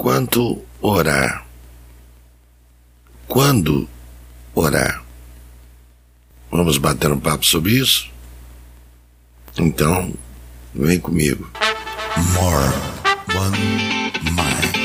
Quanto orar? Quando orar? Vamos bater um papo sobre isso? Então, vem comigo. More One Mind.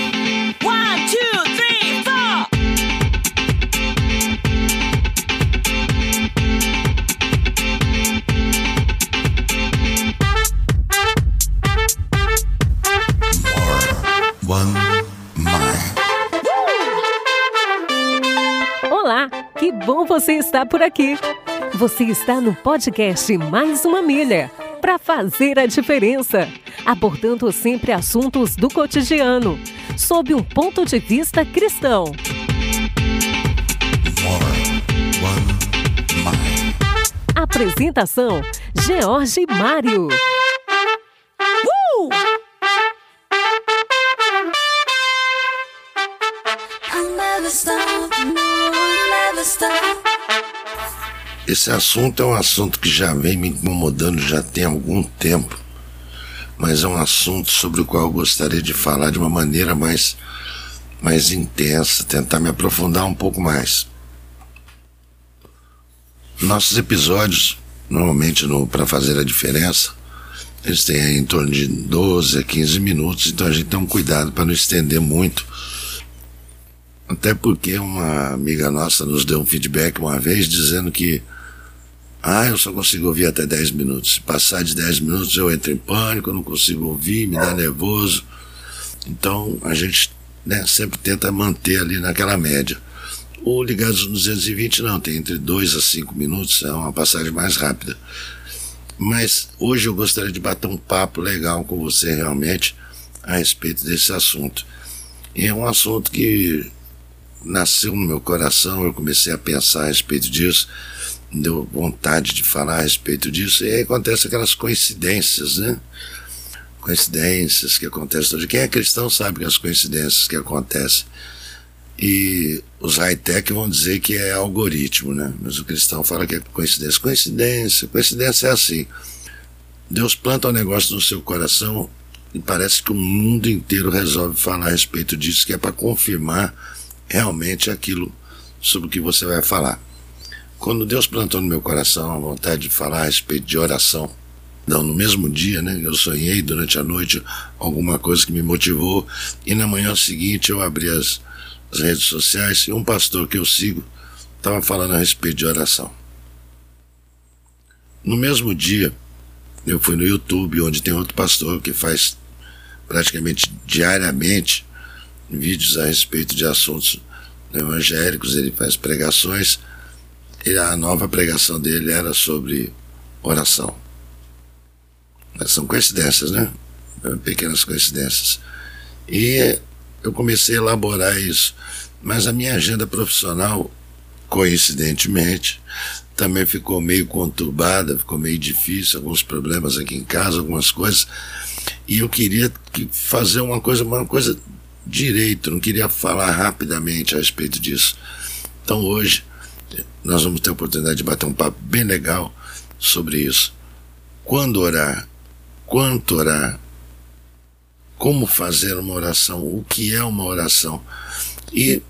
Bom você estar por aqui. Você está no podcast Mais uma Milha para fazer a diferença, abordando sempre assuntos do cotidiano, sob um ponto de vista cristão. Apresentação: George Mário. Esse assunto é um assunto que já vem me incomodando já tem algum tempo, mas é um assunto sobre o qual eu gostaria de falar de uma maneira mais, mais intensa, tentar me aprofundar um pouco mais. Nossos episódios, normalmente no para fazer a diferença, eles têm em torno de 12 a 15 minutos, então a gente tem um cuidado para não estender muito. Até porque uma amiga nossa nos deu um feedback uma vez dizendo que ah, eu só consigo ouvir até 10 minutos. Se passar de 10 minutos eu entro em pânico, não consigo ouvir, me dá nervoso. Então a gente né, sempre tenta manter ali naquela média. O Ligados no 220 não, tem entre 2 a 5 minutos, é uma passagem mais rápida. Mas hoje eu gostaria de bater um papo legal com você realmente a respeito desse assunto. E é um assunto que nasceu no meu coração, eu comecei a pensar a respeito disso, deu vontade de falar a respeito disso, e aí acontecem aquelas coincidências, né? Coincidências que acontecem. Quem é cristão sabe que as coincidências que acontecem. E os high-tech vão dizer que é algoritmo, né? Mas o cristão fala que é coincidência. Coincidência, coincidência é assim. Deus planta um negócio no seu coração e parece que o mundo inteiro resolve falar a respeito disso, que é para confirmar realmente aquilo sobre o que você vai falar. Quando Deus plantou no meu coração a vontade de falar a respeito de oração, não, no mesmo dia, né? Eu sonhei durante a noite alguma coisa que me motivou, e na manhã seguinte eu abri as, as redes sociais e um pastor que eu sigo estava falando a respeito de oração. No mesmo dia, eu fui no YouTube, onde tem outro pastor que faz praticamente diariamente vídeos a respeito de assuntos evangélicos, ele faz pregações, e a nova pregação dele era sobre oração. São coincidências, né? Pequenas coincidências. E eu comecei a elaborar isso. Mas a minha agenda profissional, coincidentemente, também ficou meio conturbada, ficou meio difícil, alguns problemas aqui em casa, algumas coisas. E eu queria que- fazer uma coisa, uma coisa direito, não queria falar rapidamente a respeito disso. Então hoje nós vamos ter a oportunidade de bater um papo bem legal sobre isso. Quando orar? Quanto orar? Como fazer uma oração? O que é uma oração? E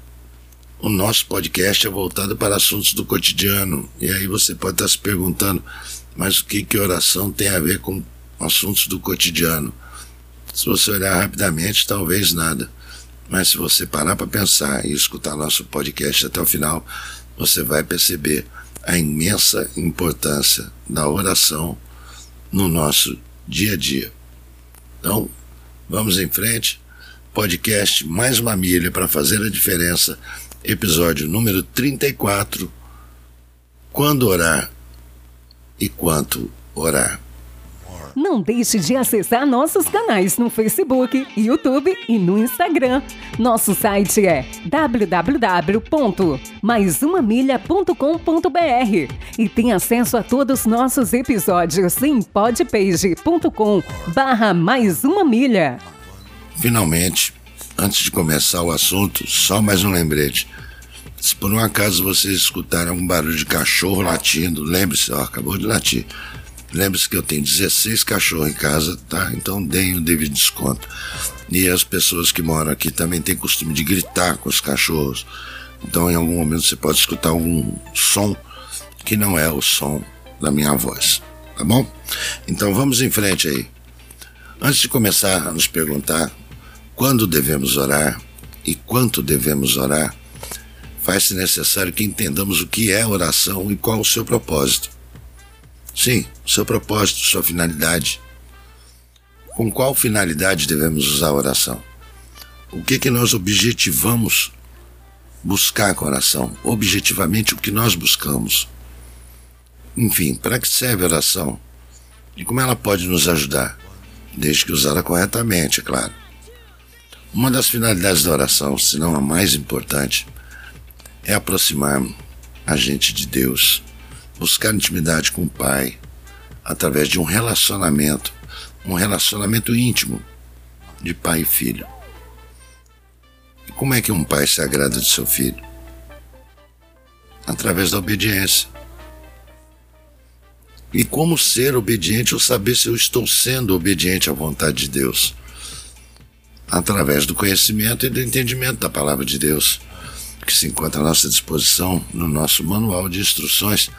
o nosso podcast é voltado para assuntos do cotidiano. E aí você pode estar se perguntando, mas o que, que oração tem a ver com assuntos do cotidiano? Se você olhar rapidamente, talvez nada. Mas se você parar para pensar e escutar nosso podcast até o final, você vai perceber a imensa importância da oração no nosso dia a dia. Então, vamos em frente. Podcast Mais uma Milha para fazer a diferença. Episódio número 34. Quando orar e quanto orar. Não deixe de acessar nossos canais no Facebook, YouTube e no Instagram. Nosso site é www.maisumamilha.com.br e tem acesso a todos os nossos episódios em podpage.com barra mais uma milha. Finalmente, antes de começar o assunto, só mais um lembrete. Se por um acaso vocês escutarem algum barulho de cachorro latindo, lembre-se, acabou de latir. Lembre-se que eu tenho 16 cachorros em casa, tá? Então deem o devido desconto. E as pessoas que moram aqui também têm costume de gritar com os cachorros. Então, em algum momento, você pode escutar um som que não é o som da minha voz. Tá bom? Então, vamos em frente aí. Antes de começar a nos perguntar quando devemos orar e quanto devemos orar, faz-se necessário que entendamos o que é oração e qual o seu propósito. Sim, seu propósito, sua finalidade. Com qual finalidade devemos usar a oração? O que que nós objetivamos buscar com a oração? Objetivamente o que nós buscamos. Enfim, para que serve a oração? E como ela pode nos ajudar? Desde que usada corretamente, é claro. Uma das finalidades da oração, se não a mais importante, é aproximar a gente de Deus, buscar intimidade com o Pai, através de um relacionamento, um relacionamento íntimo de pai e filho. E como é que um pai se agrada de seu filho? Através da obediência. E como ser obediente ou saber se eu estou sendo obediente à vontade de Deus? Através do conhecimento e do entendimento da palavra de Deus que se encontra à nossa disposição no nosso manual de instruções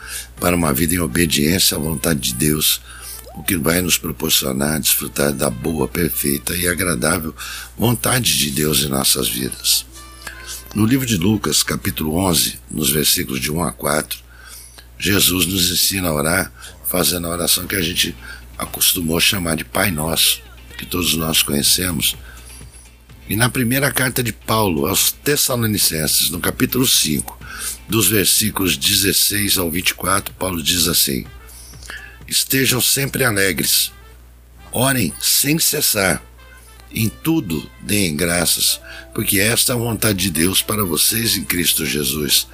para uma vida em obediência à vontade de Deus, o que vai nos proporcionar desfrutar da boa, perfeita e agradável vontade de Deus em nossas vidas. No livro de Lucas, capítulo 11, nos versículos de 1 a 4, Jesus nos ensina a orar fazendo a oração que a gente acostumou chamar de Pai Nosso, que todos nós conhecemos, e na primeira carta de Paulo aos Tessalonicenses, no capítulo 5, dos versículos 16 ao 24, Paulo diz assim: Estejam sempre alegres, orem sem cessar, em tudo deem graças, porque esta é a vontade de Deus para vocês em Cristo Jesus.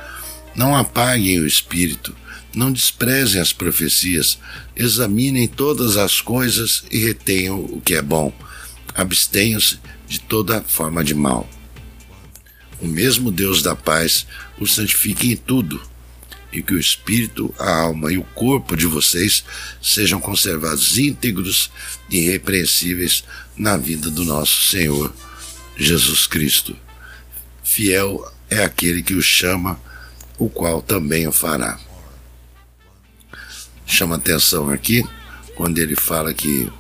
Não apaguem o espírito, não desprezem as profecias, examinem todas as coisas e retenham o que é bom. Abstenham-se de toda forma de mal. O mesmo Deus da paz os santifique em tudo, e que o espírito, a alma e o corpo de vocês sejam conservados íntegros e irrepreensíveis na vida do nosso Senhor Jesus Cristo. Fiel é aquele que o chama, o qual também o fará. Chama atenção aqui quando ele fala que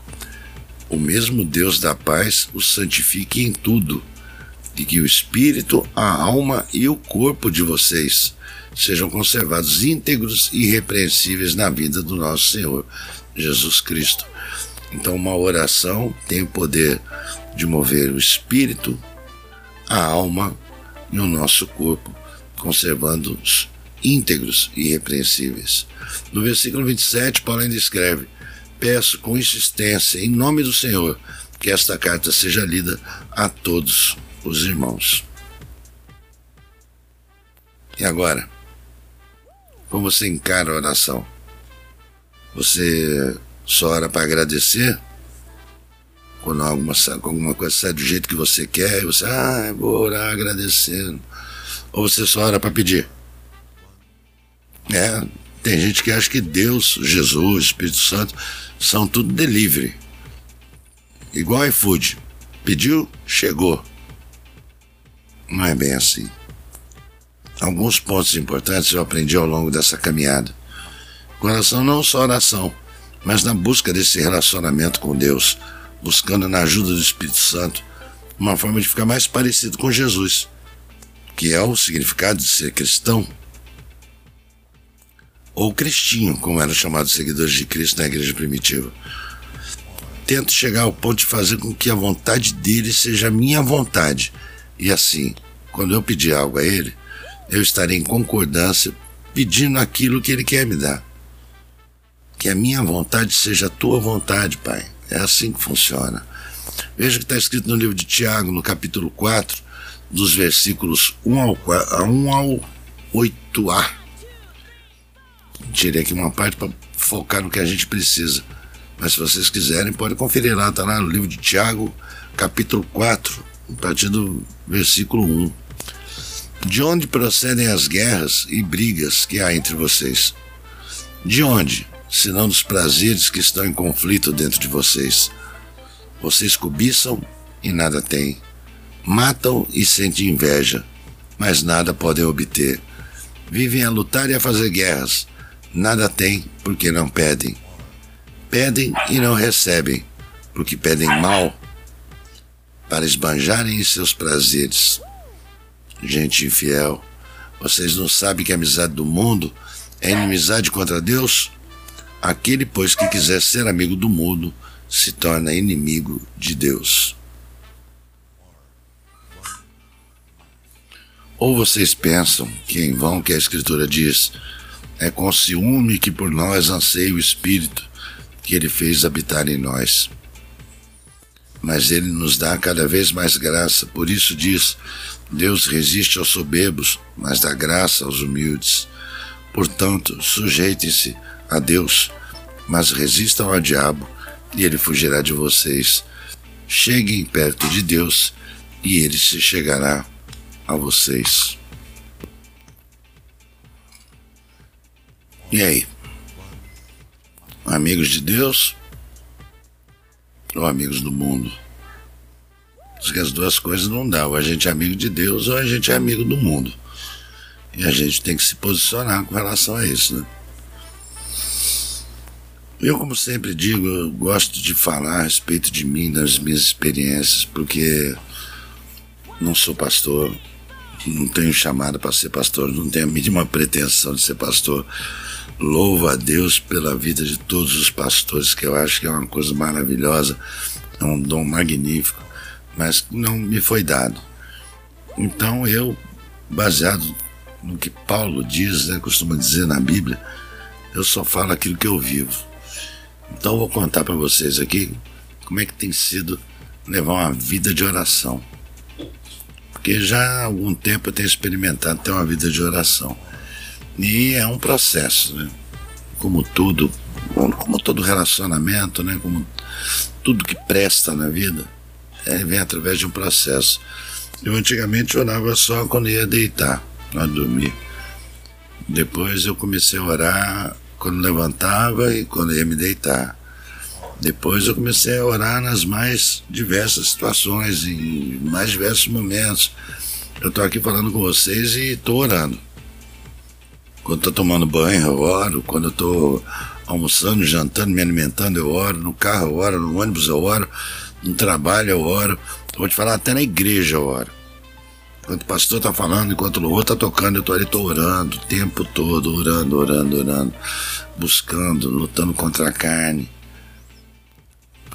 o mesmo Deus da paz os santifique em tudo, e que o espírito, a alma e o corpo de vocês sejam conservados íntegros e irrepreensíveis na vida do nosso Senhor Jesus Cristo. Então, uma oração tem o poder de mover o espírito, a alma e o nosso corpo, conservando-os íntegros e irrepreensíveis. No versículo 27, Paulo ainda escreve: peço com insistência, em nome do Senhor, que esta carta seja lida a todos os irmãos. E agora? Como você encara a oração? Você só ora para agradecer? Quando alguma, alguma coisa sai do jeito que você quer, você, ah, vou orar agradecendo. Ou você só ora para pedir? É, tem gente que acha que Deus, Jesus, Espírito Santo são tudo delivery. Igual iFood. Pediu, chegou. Não é bem assim. Alguns pontos importantes eu aprendi ao longo dessa caminhada. Coração não só oração, mas na busca desse relacionamento com Deus, buscando na ajuda do Espírito Santo uma forma de ficar mais parecido com Jesus, que é o significado de ser cristão ou cristinho, como eram chamados seguidores de Cristo na igreja primitiva. Tento chegar ao ponto de fazer com que a vontade dele seja minha vontade. E assim, quando eu pedir algo a ele, eu estarei em concordância pedindo aquilo que ele quer me dar. Que a minha vontade seja a tua vontade, Pai. É assim que funciona. Veja que está escrito no livro de Tiago, no capítulo 4, dos versículos 1 ao, 4, 1 ao 8a tirei aqui uma parte para focar no que a gente precisa. Mas se vocês quiserem, pode conferir lá, está lá no livro de Tiago, capítulo 4, a partir do versículo 1. De onde procedem as guerras e brigas que há entre vocês? De onde, senão não dos prazeres que estão em conflito dentro de vocês? Vocês cobiçam e nada têm. Matam e sentem inveja, mas nada podem obter. Vivem a lutar e a fazer guerras, nada têm porque não pedem. Pedem e não recebem, porque pedem mal para esbanjarem em seus prazeres. Gente infiel, vocês não sabem que a amizade do mundo é inimizade contra Deus? Aquele, pois, que quiser ser amigo do mundo, se torna inimigo de Deus. Ou vocês pensam que em vão que a Escritura diz, é com ciúme que por nós anseia o Espírito que ele fez habitar em nós. Mas ele nos dá cada vez mais graça, por isso diz: Deus resiste aos soberbos, mas dá graça aos humildes. Portanto, sujeitem-se a Deus, mas resistam ao diabo, e ele fugirá de vocês. Cheguem perto de Deus, e ele se chegará a vocês. E aí? Amigos de Deus ou amigos do mundo? Diz que as duas coisas não dá. Ou a gente é amigo de Deus ou a gente é amigo do mundo. E a gente tem que se posicionar com relação a isso, né? Eu, como sempre digo, eu gosto de falar a respeito de mim, das minhas experiências, porque não sou pastor, não tenho chamada para ser pastor, não tenho a mínima pretensão de ser pastor. Louvo a Deus pela vida de todos os pastores, que eu acho que é uma coisa maravilhosa, é um dom magnífico, mas não me foi dado. Então eu, baseado no que Paulo diz, né, costuma dizer na Bíblia, eu só falo aquilo que eu vivo. Então eu vou contar para vocês aqui como é que tem sido levar uma vida de oração. Porque já há algum tempo eu tenho experimentado ter uma vida de oração. E é um processo, né? Como tudo, como todo relacionamento, né? Como tudo que presta na vida, é, vem através de um processo. Eu antigamente orava só quando ia deitar, para dormir. Depois eu comecei a orar quando levantava e quando ia me deitar. Depois eu comecei a orar nas mais diversas situações, em mais diversos momentos. Eu estou aqui falando com vocês e estou orando. Quando estou tomando banho, eu oro. Quando estou almoçando, jantando, me alimentando, eu oro. No carro, eu oro. No ônibus, eu oro. No trabalho, eu oro. Vou te falar, até na igreja, eu oro. Enquanto o pastor está falando, enquanto o louvor está tocando, eu estou ali, estou orando o tempo todo, orando, orando, orando, buscando, lutando contra a carne.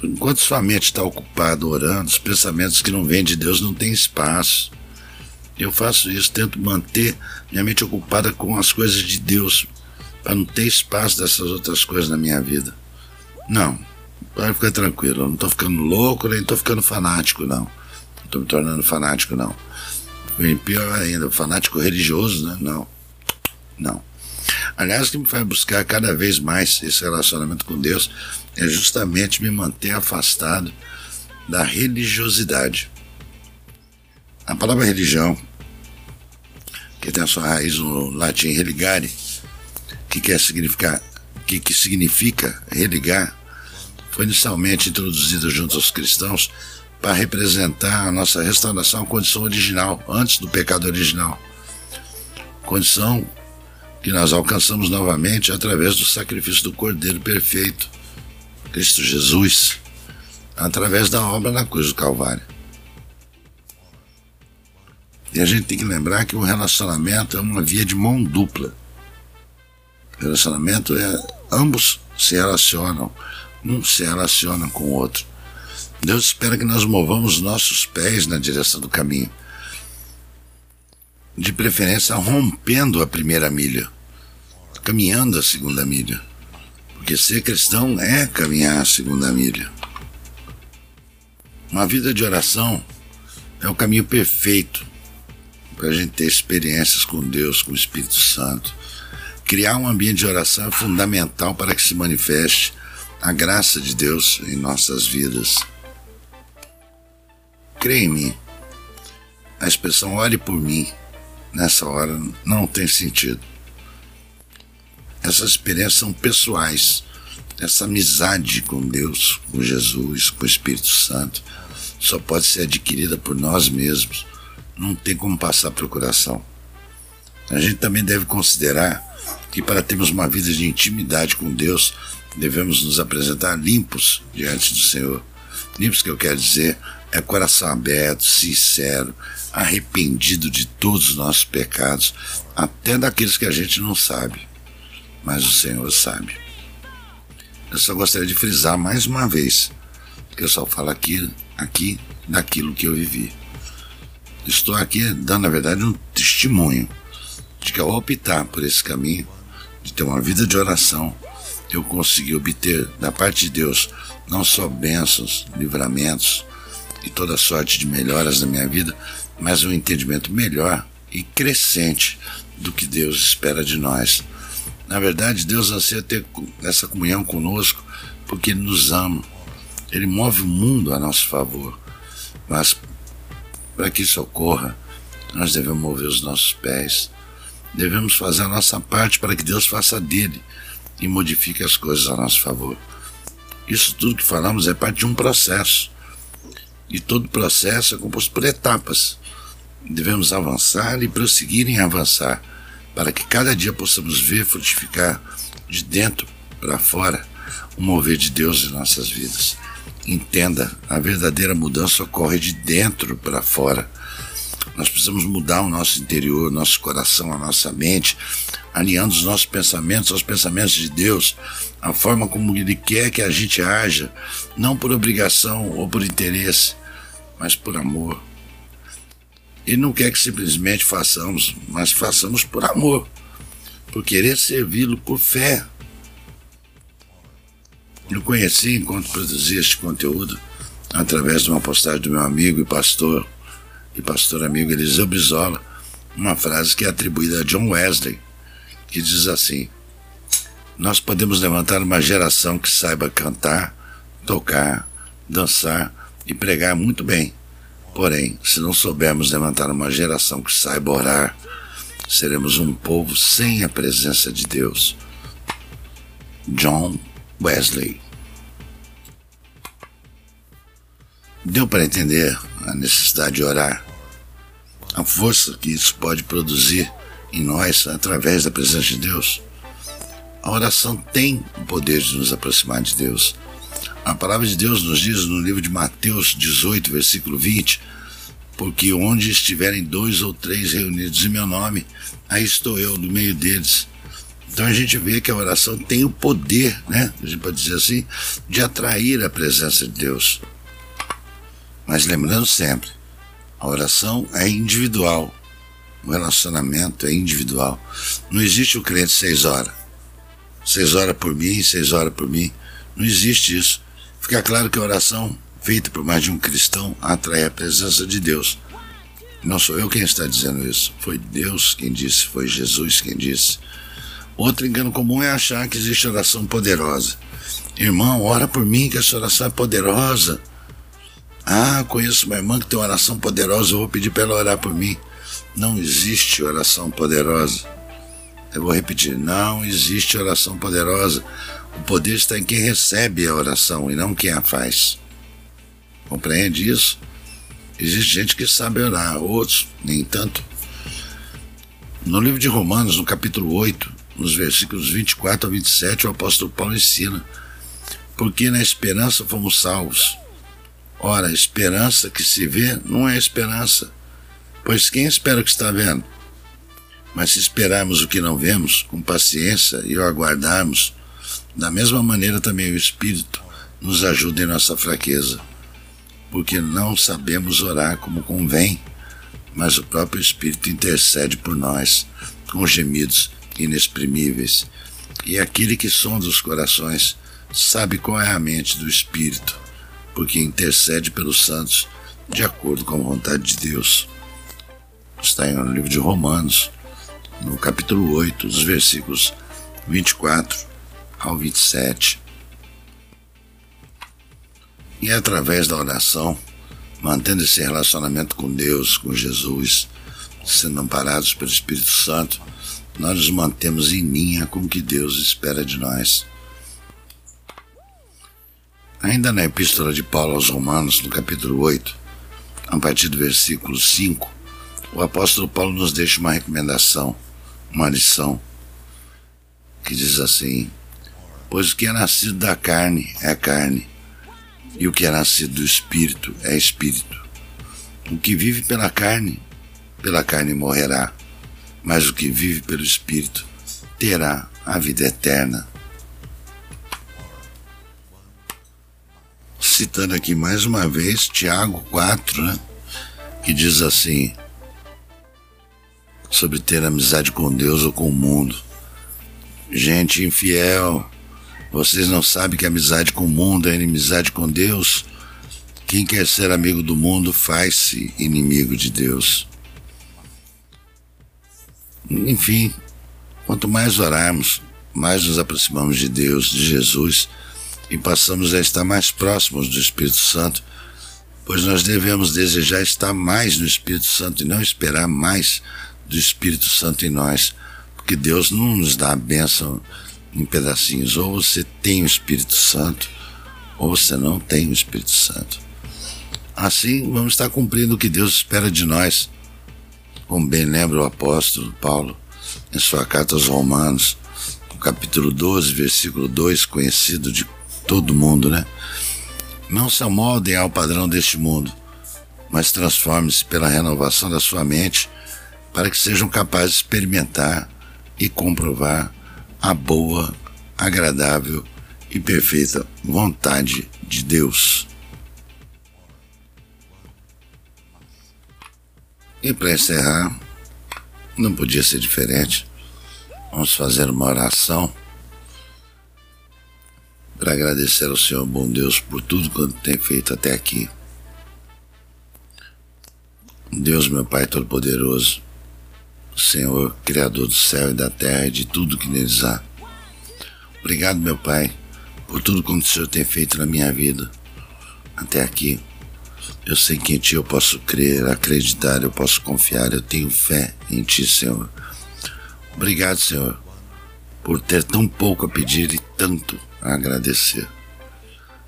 Enquanto sua mente está ocupada orando, os pensamentos que não vêm de Deus não têm espaço. Eu faço isso, tento manter minha mente ocupada com as coisas de Deus, para não ter espaço dessas outras coisas na minha vida. Não, pode ficar tranquilo, eu não estou ficando louco, nem estou ficando fanático, não. Estou me tornando fanático, não. E pior ainda, fanático religioso, né? Não. Não. Aliás, o que me faz buscar cada vez mais esse relacionamento com Deus é justamente me manter afastado da religiosidade. A palavra religião, que tem a sua raiz no latim religare, que quer significar, que, que significa religar, foi inicialmente introduzida junto aos cristãos para representar a nossa restauração à condição original, antes do pecado original. Condição que nós alcançamos novamente através do sacrifício do Cordeiro perfeito, Cristo Jesus, através da obra na cruz do Calvário. E a gente tem que lembrar que o relacionamento é uma via de mão dupla. Relacionamento é ambos se relacionam, um se relaciona com o outro. Deus espera que nós movamos nossos pés na direção do caminho. De preferência, rompendo a primeira milha, caminhando a segunda milha. Porque ser cristão é caminhar a segunda milha. Uma vida de oração é o caminho perfeito para a gente ter experiências com Deus, com o Espírito Santo. Criar um ambiente de oração é fundamental para que se manifeste a graça de Deus em nossas vidas. Creia em mim. A expressão ore por mim nessa hora não tem sentido. Essas experiências são pessoais. Essa amizade com Deus, com Jesus, com o Espírito Santo, só pode ser adquirida por nós mesmos. Não tem como passar procuração. A gente também deve considerar que para termos uma vida de intimidade com Deus, devemos nos apresentar limpos diante do Senhor. Limpos que eu quero dizer é coração aberto, sincero, arrependido de todos os nossos pecados, até daqueles que a gente não sabe, mas o Senhor sabe. Eu só gostaria de frisar mais uma vez que eu só falo aqui, aqui daquilo que eu vivi. Estou aqui dando, na verdade, um testemunho de que ao optar por esse caminho, de ter uma vida de oração, eu consegui obter da parte de Deus não só bênçãos, livramentos e toda sorte de melhoras na minha vida, mas um entendimento melhor e crescente do que Deus espera de nós. Na verdade, Deus anseia ter essa comunhão conosco porque Ele nos ama. Ele move o mundo a nosso favor. Mas para que isso ocorra, nós devemos mover os nossos pés. Devemos fazer a nossa parte para que Deus faça dele e modifique as coisas a nosso favor. Isso tudo que falamos é parte de um processo. E todo processo é composto por etapas. Devemos avançar e prosseguir em avançar, para que cada dia possamos ver frutificar de dentro para fora o mover de Deus em nossas vidas. Entenda, a verdadeira mudança ocorre de dentro para fora. Nós precisamos mudar o nosso interior, nosso coração, a nossa mente, alinhando os nossos pensamentos aos pensamentos de Deus, a forma como Ele quer que a gente haja, não por obrigação ou por interesse, mas por amor. Ele não quer que simplesmente façamos, mas façamos por amor, por querer servi-lo por fé. Eu conheci enquanto produzi este conteúdo através de uma postagem do meu amigo e pastor e pastor amigo Eliseu Brizola, uma frase que é atribuída a John Wesley, que diz assim: Nós podemos levantar uma geração que saiba cantar, tocar, dançar e pregar muito bem. Porém, se não soubermos levantar uma geração que saiba orar, seremos um povo sem a presença de Deus. John Wesley. Deu para entender a necessidade de orar? A força que isso pode produzir em nós através da presença de Deus? A oração tem o poder de nos aproximar de Deus. A palavra de Deus nos diz no livro de Mateus 18, versículo 20: Porque onde estiverem dois ou três reunidos em meu nome, aí estou eu no meio deles. Então a gente vê que a oração tem o poder, né? A gente pode dizer assim, de atrair a presença de Deus. Mas lembrando sempre, a oração é individual. O relacionamento é individual. Não existe o crente seis horas. Seis horas por mim, seis horas por mim. Não existe isso. Fica claro que a oração feita por mais de um cristão atrai a presença de Deus. Não sou eu quem está dizendo isso. Foi Deus quem disse, foi Jesus quem disse. Outro engano comum é achar que existe oração poderosa. Irmão, ora por mim que essa oração é poderosa. Ah, conheço uma irmã que tem uma oração poderosa, eu vou pedir para ela orar por mim. Não existe oração poderosa. Eu vou repetir: não existe oração poderosa. O poder está em quem recebe a oração e não quem a faz. Compreende isso? Existe gente que sabe orar, outros nem tanto. No livro de Romanos, no capítulo 8, nos versículos 24 a 27, o apóstolo Paulo ensina: Porque na esperança fomos salvos. Ora, a esperança que se vê não é esperança, pois quem espera o que está vendo? Mas se esperarmos o que não vemos, com paciência e o aguardarmos, da mesma maneira também o Espírito nos ajuda em nossa fraqueza, porque não sabemos orar como convém, mas o próprio Espírito intercede por nós com gemidos inexprimíveis. E aquele que sonda os corações sabe qual é a mente do Espírito porque intercede pelos santos de acordo com a vontade de Deus. Está no livro de Romanos, no capítulo 8, dos versículos 24 ao 27. E é através da oração, mantendo esse relacionamento com Deus, com Jesus, sendo amparados pelo Espírito Santo, nós nos mantemos em linha com o que Deus espera de nós. Ainda na Epístola de Paulo aos Romanos, no capítulo 8, a partir do versículo 5, o apóstolo Paulo nos deixa uma recomendação, uma lição, que diz assim: Pois o que é nascido da carne é carne, e o que é nascido do espírito é espírito. O que vive pela carne, pela carne morrerá, mas o que vive pelo espírito terá a vida eterna. citando aqui mais uma vez Tiago 4, né? que diz assim: sobre ter amizade com Deus ou com o mundo. Gente infiel, vocês não sabem que amizade com o mundo é inimizade com Deus? Quem quer ser amigo do mundo faz-se inimigo de Deus. Enfim, quanto mais orarmos, mais nos aproximamos de Deus, de Jesus e passamos a estar mais próximos do Espírito Santo, pois nós devemos desejar estar mais no Espírito Santo e não esperar mais do Espírito Santo em nós, porque Deus não nos dá a bênção em pedacinhos. Ou você tem o Espírito Santo, ou você não tem o Espírito Santo. Assim, vamos estar cumprindo o que Deus espera de nós. Como bem lembra o apóstolo Paulo em sua carta aos Romanos, no capítulo 12, versículo 2, conhecido de todo mundo, né? Não se amoldem ao padrão deste mundo, mas transforme-se pela renovação da sua mente para que sejam capazes de experimentar e comprovar a boa, agradável e perfeita vontade de Deus. E para encerrar, não podia ser diferente. Vamos fazer uma oração para agradecer ao Senhor bom Deus por tudo quanto tem feito até aqui. Deus, meu Pai Todo-Poderoso, Senhor, Criador do céu e da terra e de tudo que neles há. Obrigado, meu Pai, por tudo quanto o Senhor tem feito na minha vida até aqui. Eu sei que em Ti eu posso crer, acreditar, eu posso confiar, eu tenho fé em Ti, Senhor. Obrigado, Senhor, por ter tão pouco a pedir e tanto a agradecer.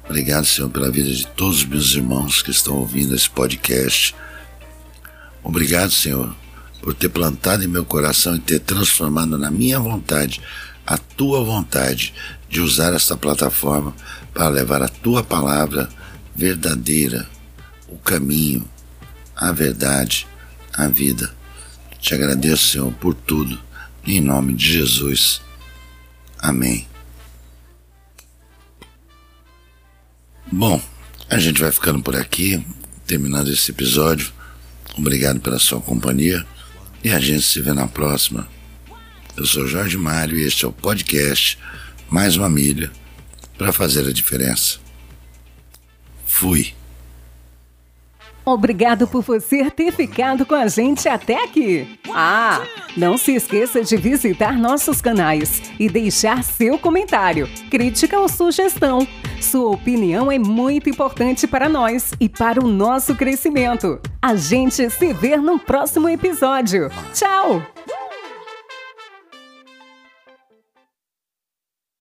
Obrigado, Senhor, pela vida de todos os meus irmãos que estão ouvindo esse podcast. Obrigado, Senhor, por ter plantado em meu coração e ter transformado na minha vontade a tua vontade de usar esta plataforma para levar a tua palavra verdadeira, o caminho, a verdade, a vida. Te agradeço, Senhor, por tudo. Em nome de Jesus. Amém. Bom, a gente vai ficando por aqui, terminando esse episódio. Obrigado pela sua companhia e a gente se vê na próxima. Eu sou Jorge Mário e este é o podcast Mais uma Milha para fazer a diferença. Fui. Obrigado por você ter ficado com a gente até aqui. Ah, não se esqueça de visitar nossos canais e deixar seu comentário, crítica ou sugestão. Sua opinião é muito importante para nós e para o nosso crescimento. A gente se vê no próximo episódio. Tchau!